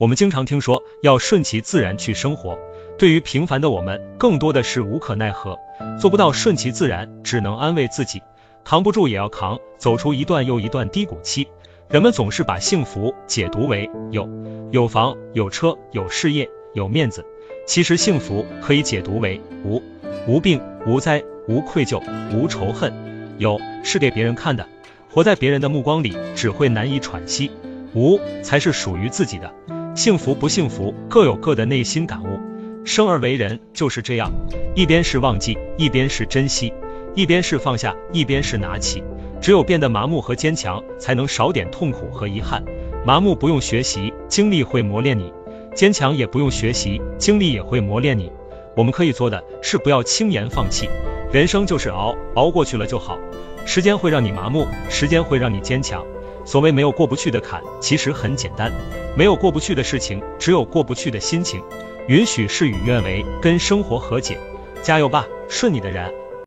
我们经常听说要顺其自然去生活，对于平凡的我们，更多的是无可奈何，做不到顺其自然，只能安慰自己，扛不住也要扛，走出一段又一段低谷期。人们总是把幸福解读为有有房有车有事业有面子，其实幸福可以解读为无。无病无灾无愧疚无仇恨。有是给别人看的，活在别人的目光里只会难以喘息；无才是属于自己的。幸福不幸福，各有各的内心感悟。生而为人就是这样，一边是忘记，一边是珍惜；一边是放下，一边是拿起。只有变得麻木和坚强，才能少点痛苦和遗憾。麻木不用学习，经历会磨练你；坚强也不用学习，经历也会磨练你。我们可以做的是不要轻言放弃。人生就是熬，熬过去了就好。时间会让你麻木，时间会让你坚强。所谓没有过不去的坎，其实很简单。没有过不去的事情，只有过不去的心情。允许事与愿违，跟生活和解。加油吧，顺你的人。